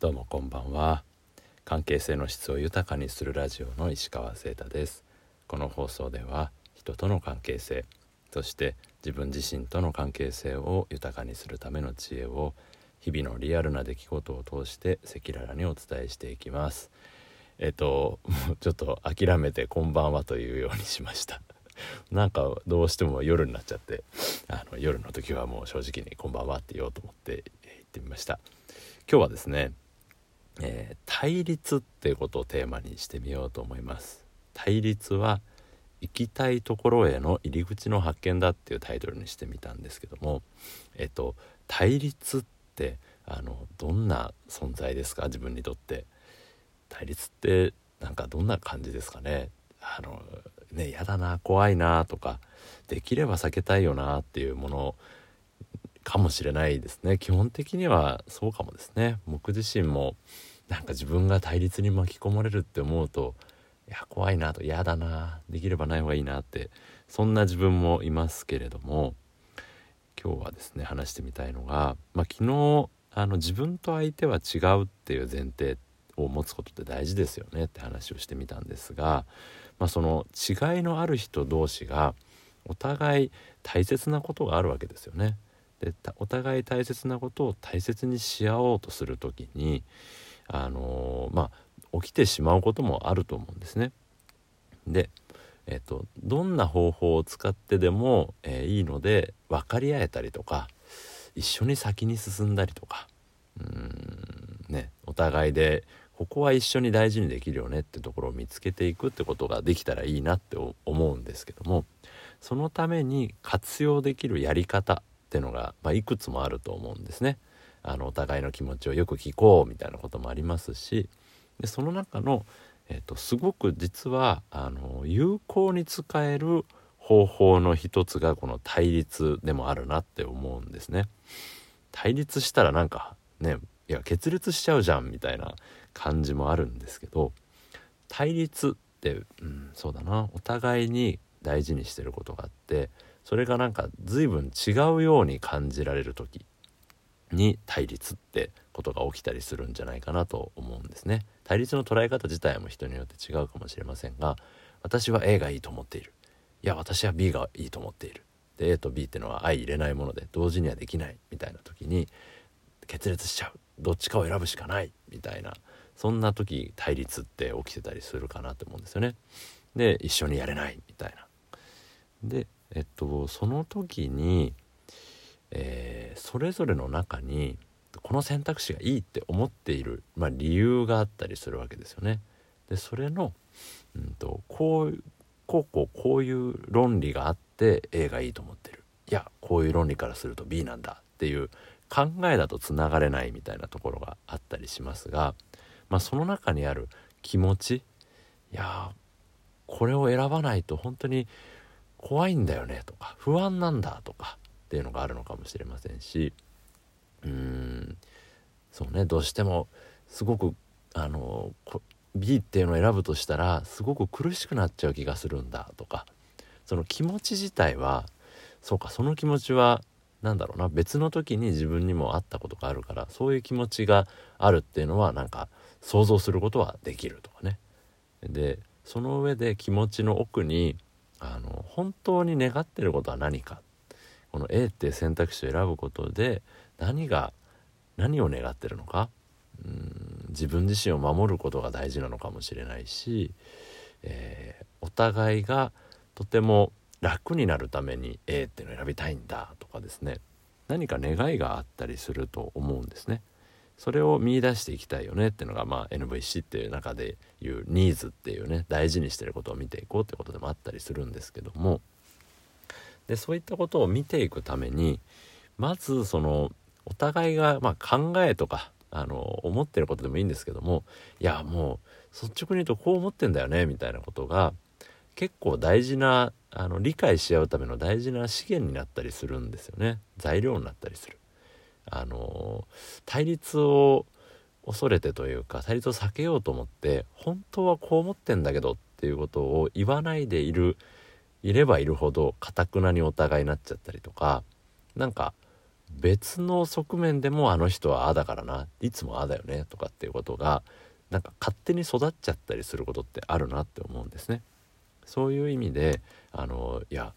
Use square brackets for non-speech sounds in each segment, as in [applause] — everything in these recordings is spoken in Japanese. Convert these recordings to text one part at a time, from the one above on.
どうもこんばんは。関係性の質を豊かにするラジオの石川聖太です。この放送では人との関係性そして自分自身との関係性を豊かにするための知恵を日々のリアルな出来事を通して赤裸々にお伝えしていきます。えっともう [laughs] ちょっと諦めてこんばんはというようにしました。[laughs] なんかどうしても夜になっちゃってあの夜の時はもう正直に「こんばんは」って言おうと思って言ってみました。今日はですね、えー、対立っていうことをテーマにしてみようと思います。対立は行きたいところへの入り口の発見だっていうタイトルにしてみたんですけどもえっと対立ってあのどんな存在ですか？自分にとって。対立ってなんかどんな感じですかね？あのね嫌だな怖いなとかできれば避けたいよなっていうものかもしれないですね。基本的にはそうかもですね。僕自身もなんか自分が対立に巻き込まれるって思うといや怖いなと嫌だなできればない方がいいなってそんな自分もいますけれども今日はですね話してみたいのが、まあ、昨日あの自分と相手は違うっていう前提を持つことって大事ですよねって話をしてみたんですが、まあ、その違いのある人同士がお互い大切なことがあるわけですよね。でお互い大切なことを大切にし合おうとする時にあのー、まあ起きてしまうこともあると思うんですね。で、えっと、どんな方法を使ってでも、えー、いいので分かり合えたりとか一緒に先に進んだりとかうんねお互いでここは一緒に大事にできるよねってところを見つけていくってことができたらいいなって思うんですけどもそのために活用できるやり方ってのが、まあ、いくつもあると思うんですね。あのお互いの気持ちをよく聞こうみたいなこともありますしでその中の、えーと、すごく実はあの有効に使える方法の一つがこの対立でもあるなって思うんですね。対立したらなんかねいや決裂しちゃうじゃんみたいな感じもあるんですけど対立って、うん、そうだなお互いに大事にしてることがあってそれがなんか随分違うように感じられる時に対立ってことが起きたりするんじゃないかなと思うんですね。対立の捉え方自体も人によって違うかもしれませんが私は A がいいと思っているいや私は B がいいと思っているで A と B ってのは相入れないもので同時にはできないみたいな時に決裂しちゃうどっちかを選ぶしかないみたいなそんな時対立って起きてたりするかなと思うんですよね。で一緒にやれないみたいな。でえっとその時に、えー、それぞれの中にこの選択肢がいいって思っている、まあ、理由があったりするわけですよね。でそれの、うんと、こうこうこうこういう論理があって A がいいと思ってるいやこういう論理からすると B なんだっていう考えだとつながれないみたいなところがあったりしますが、まあ、その中にある気持ちいやこれを選ばないと本当に怖いんだよねとか不安なんだとかっていうのがあるのかもしれませんしうーんそうねどうしてもすごくあの B っていうのを選ぶとしたらすごく苦しくなっちゃう気がするんだとかその気持ち自体はそうかその気持ちはなんだろうな別の時に自分にもあったことがあるからそういう気持ちがあるっていうのはなんか想像することはできるとかね。でその上で気持ちの奥にあの本当に願ってることは何かこの A って選択肢を選ぶことで何が何を願ってるのか。うん自分自身を守ることが大事なのかもしれないし、えー、お互いがとても楽になるために A っていうのを選びたいんだとかですね。何か願いがあったりすると思うんですね。それを見出していきたいよね。っていうのが、まあ、NVC っていう中でいうニーズっていうね大事にしてることを見ていこうってことでもあったりするんですけども。でそういったことを見ていくためにまずそのお互いが、まあ、考えとかあの思ってることでもいいんですけどもいやもう率直に言うとこう思ってんだよねみたいなことが結構大事なあの理解し合うための大事な資源になったりするんですよね材料になったりする。あの対立を恐れてというか対立を避けようと思って本当はこう思ってんだけどっていうことを言わないでいるいればいるほどかたくなにお互いになっちゃったりとかなんか別の側面でもあの人はああだからないつもああだよねとかっていうことがなんか勝手に育っちゃったりすることってあるなって思うんですね。そういう意味であのいや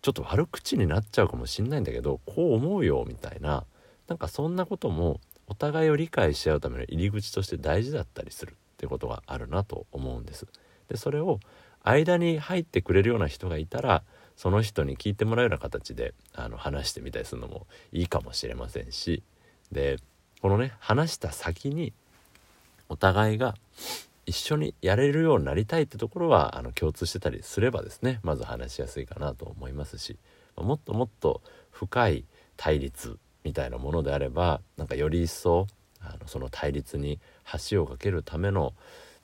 ちょっと悪口になっちゃうかもしんないんだけどこう思うよみたいななんかそんなこともお互いを理解し合うための入り口として大事だったりするってことがあるなと思うんです。でそれを間に入ってくれるような人がいたらその人に聞いてもらうような形であの話してみたりするのもいいかもしれませんしでこのね話した先にお互いが一緒にやれるようになりたいってところはあの共通してたりすればですねまず話しやすいかなと思いますしもっともっと深い対立みたいなものであればなんかより一層あのその対立に橋を架けるための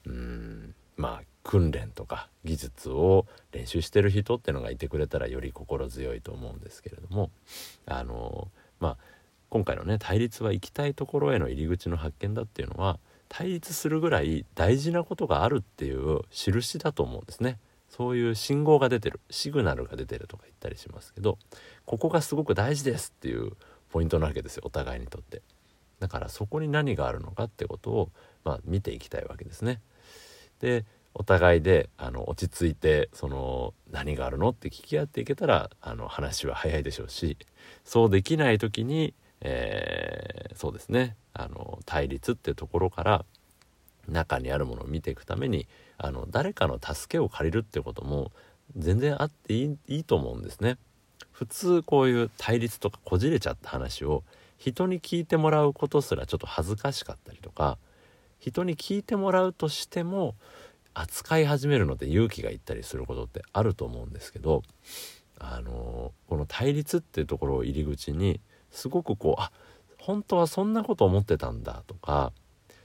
うんまあ訓練とか技術を練習してる人ってのがいてくれたらより心強いと思うんですけれどもあのまあ今回のね対立は行きたいところへの入り口の発見だっていうのは対立するぐらい大事なことがあるっていう印だと思うんですね。そういう信号が出てるシグナルが出てるとか言ったりしますけどここがすごく大事ですっていうポイントなわけですよお互いにとってだからそこに何があるのかってことを、まあ、見ていきたいわけですねでお互いであの落ち着いてその何があるのって聞き合っていけたらあの話は早いでしょうしそうできない時に、えー、そうですねあの対立っていうところから中にあるものを見ていくためにあの誰かの助けを借りるってことも全然あっていいいいと思うんですね。普通こういう対立とかこじれちゃった話を人に聞いてもらうことすらちょっと恥ずかしかったりとか人に聞いてもらうとしても扱い始めるので勇気がいったりすることってあると思うんですけどあのこの対立っていうところを入り口にすごくこうあ本当はそんなこと思ってたんだとか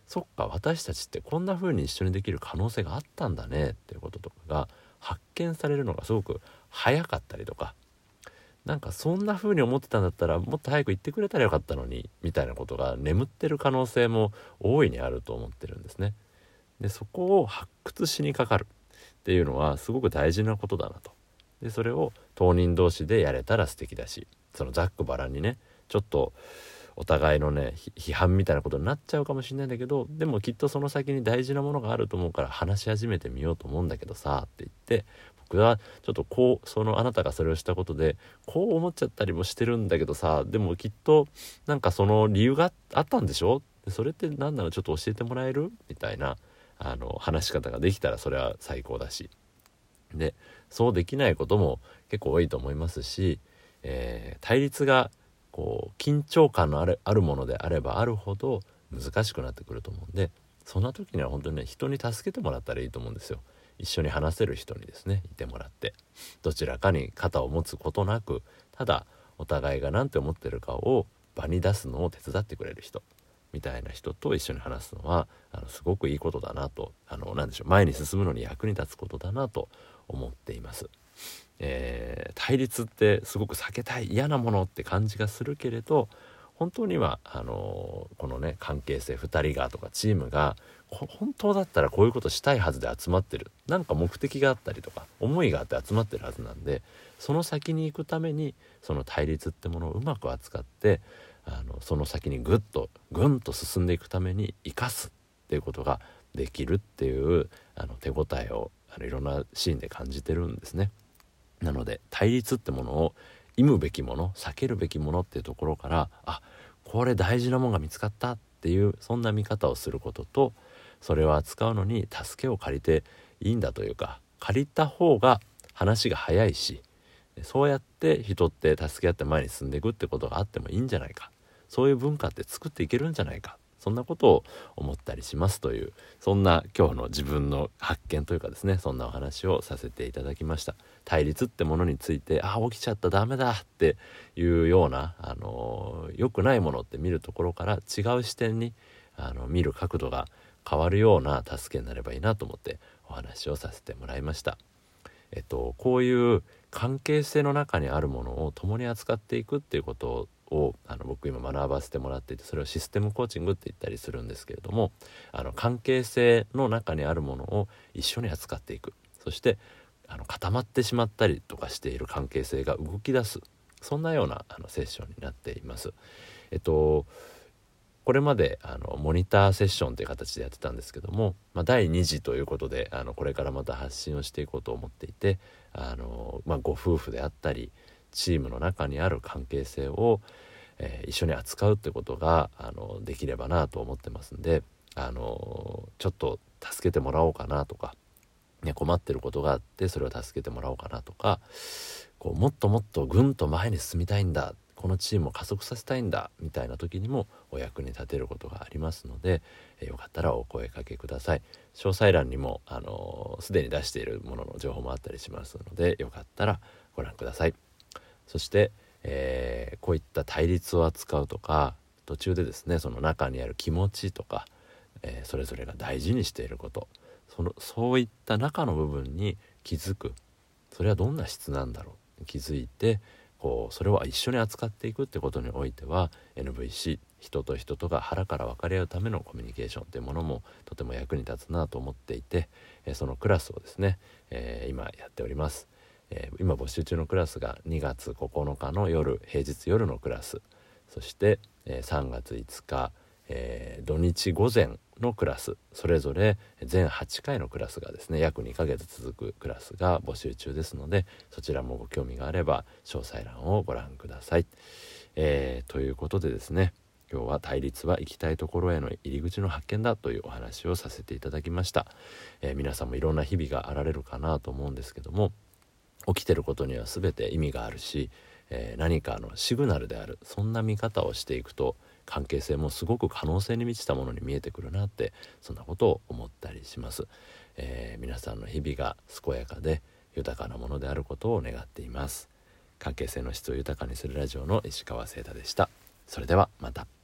そっか私たちってこんな風に一緒にできる可能性があったんだねっていうこととかが発見されるのがすごく早かったりとかなんかそんな風に思ってたんだったらもっと早く言ってくれたらよかったのにみたいなことが眠ってる可能性も大いにあると思ってるんですね。でそこを発掘しにかかるっていうのはすごく大事なことだなと。でそれを当人同士でやれたら素敵だしそのざっくばらんにねちょっとお互いのね批判みたいなことになっちゃうかもしれないんだけどでもきっとその先に大事なものがあると思うから話し始めてみようと思うんだけどさって言って僕はちょっとこうそのあなたがそれをしたことでこう思っちゃったりもしてるんだけどさでもきっとなんかその理由があったんでしょ？それって何なの？ちょっと教えてもらえる？みたいなあの話し方ができたらそれは最高だし。でそうできないことも結構多いと思いますし、えー、対立がこう緊張感のあるあるものであればあるほど難しくなってくると思うんでそんな時には本当にね人に助けてもらったらいいと思うんですよ。一緒に話せる人にですねいてもらって。どちらかに肩を持つことなくただお互いが何て思ってるかを場に出すのを手伝ってくれる人。みたいな人と一緒に話すのはあのすごくいいことだなとあの何でしょう前に進むのに役に立つことだなと思っています。えー、対立ってすごく避けたい嫌なものって感じがするけれど本当にはあのこのね関係性2人がとかチームが本当だったらこういうことしたいはずで集まってるなんか目的があったりとか思いがあって集まってるはずなんでその先に行くためにその対立ってものをうまく扱ってあのその先にぐっとぐんと進んでいくために生かすっていうことができるっていうあの手応えをあのいろんなシーンで感じてるんですね。なので対立ってものを忌むべきもの避けるべきものっていうところからあこれ大事なものが見つかったっていうそんな見方をすることとそれを扱うのに助けを借りていいんだというか借りた方が話が早いしそうやって人って助け合って前に進んでいくってことがあってもいいんじゃないかそういう文化って作っていけるんじゃないかそんなことを思ったりしますというそんな今日の自分の発見というかですねそんなお話をさせていただきました対立ってものについてあ起きちゃったダメだっていうようなあの良くないものって見るところから違う視点にあの見る角度が変わるような助けになればいいなと思ってお話をさせてもらいました。えっと、こういう関係性の中にあるものを共に扱っていくっていうことをあの僕今学ばせてもらっていてそれをシステムコーチングって言ったりするんですけれどもあの関係性の中にあるものを一緒に扱っていくそしてあの固まってしまったりとかしている関係性が動き出すそんなようなあのセッションになっています。えっとこれまであのモニターセッションという形でやってたんですけども、まあ、第2次ということであのこれからまた発信をしていこうと思っていてあの、まあ、ご夫婦であったりチームの中にある関係性を、えー、一緒に扱うってことがあのできればなと思ってますんであのちょっと助けてもらおうかなとか、ね、困ってることがあってそれを助けてもらおうかなとかこうもっともっとぐんと前に進みたいんだこのチームを加速させたいんだみたいな時にもお役に立てることがありますので、えよかったらお声かけください。詳細欄にもあのすでに出しているものの情報もあったりしますのでよかったらご覧ください。そして、えー、こういった対立を扱うとか途中でですねその中にある気持ちとか、えー、それぞれが大事にしていることそのそういった中の部分に気づく。それはどんな質なんだろう。気づいてこうそれを一緒に扱っていくってことにおいては NVC 人と人とが腹から分かり合うためのコミュニケーションっていうものもとても役に立つなと思っていて、えそのクラスをですね、えー、今やっております、えー、今募集中のクラスが2月9日の夜平日夜のクラス。そして、えー、3月5日、え土日午前のクラス。それぞれ全8回のクラスがですね約2ヶ月続くクラスが募集中ですのでそちらもご興味があれば詳細欄をご覧ください。えー、ということでですね今日は対立は行きたいところへの入り口の発見だというお話をさせていただきました、えー、皆さんもいろんな日々があられるかなと思うんですけども起きてることには全て意味があるし、えー、何かのシグナルであるそんな見方をしていくと関係性もすごく可能性に満ちたものに見えてくるなってそんなことを思ったりします、えー、皆さんの日々が健やかで豊かなものであることを願っています。関係性の質を豊かにするラジオの石川聖太でした。それではまた。